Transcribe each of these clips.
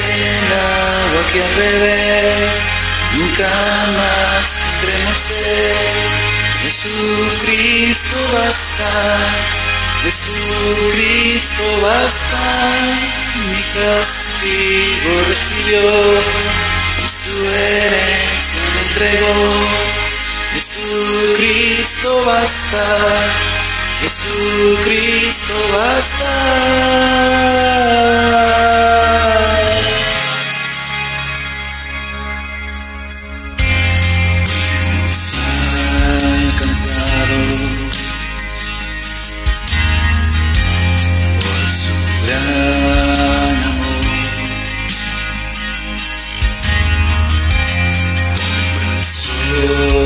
agua que al beber nunca más tendremos sed. Jesucristo basta, Jesucristo basta, mi castigo recibió y su herencia me entregó. Jesucristo basta, Jesucristo basta.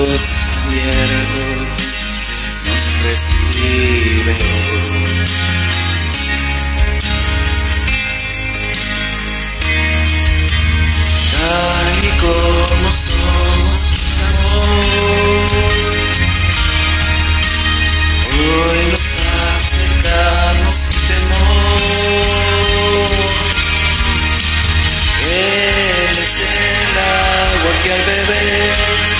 Brazos abiertos nos recibe hoy. Tal y como somos, busca amor. Hoy nos acercamos sin temor. Él es el agua que al beber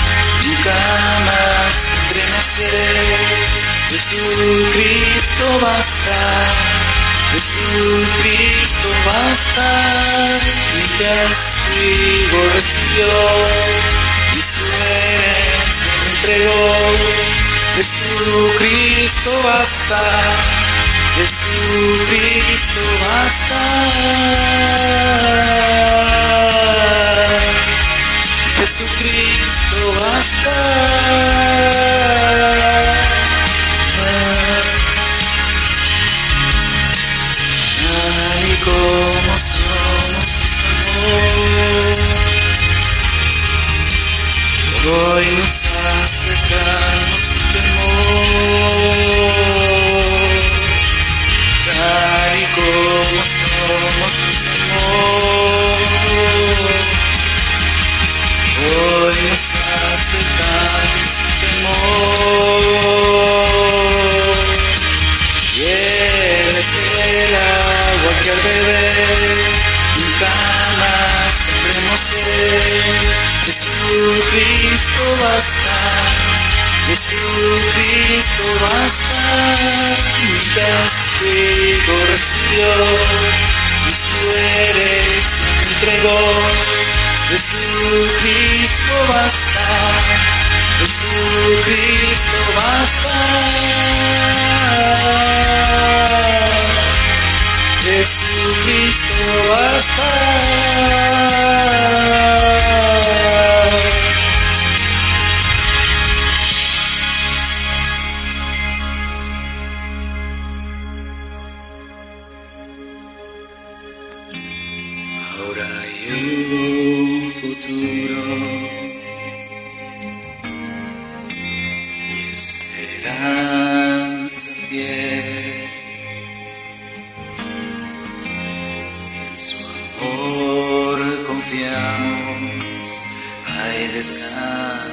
nunca más sed. Jesucristo basta, Jesucristo basta. Mi castigo recibió y su herencia entregó. Jesucristo basta, Jesucristo basta. Hoy nos acercamos sin temor. Tal y como somos, pues amor. Basta, Jesucristo basta. Mi castigo recibió y su herencia entregó. Jesucristo basta, Jesucristo basta. Jesucristo basta. Confiamos, hay descanso.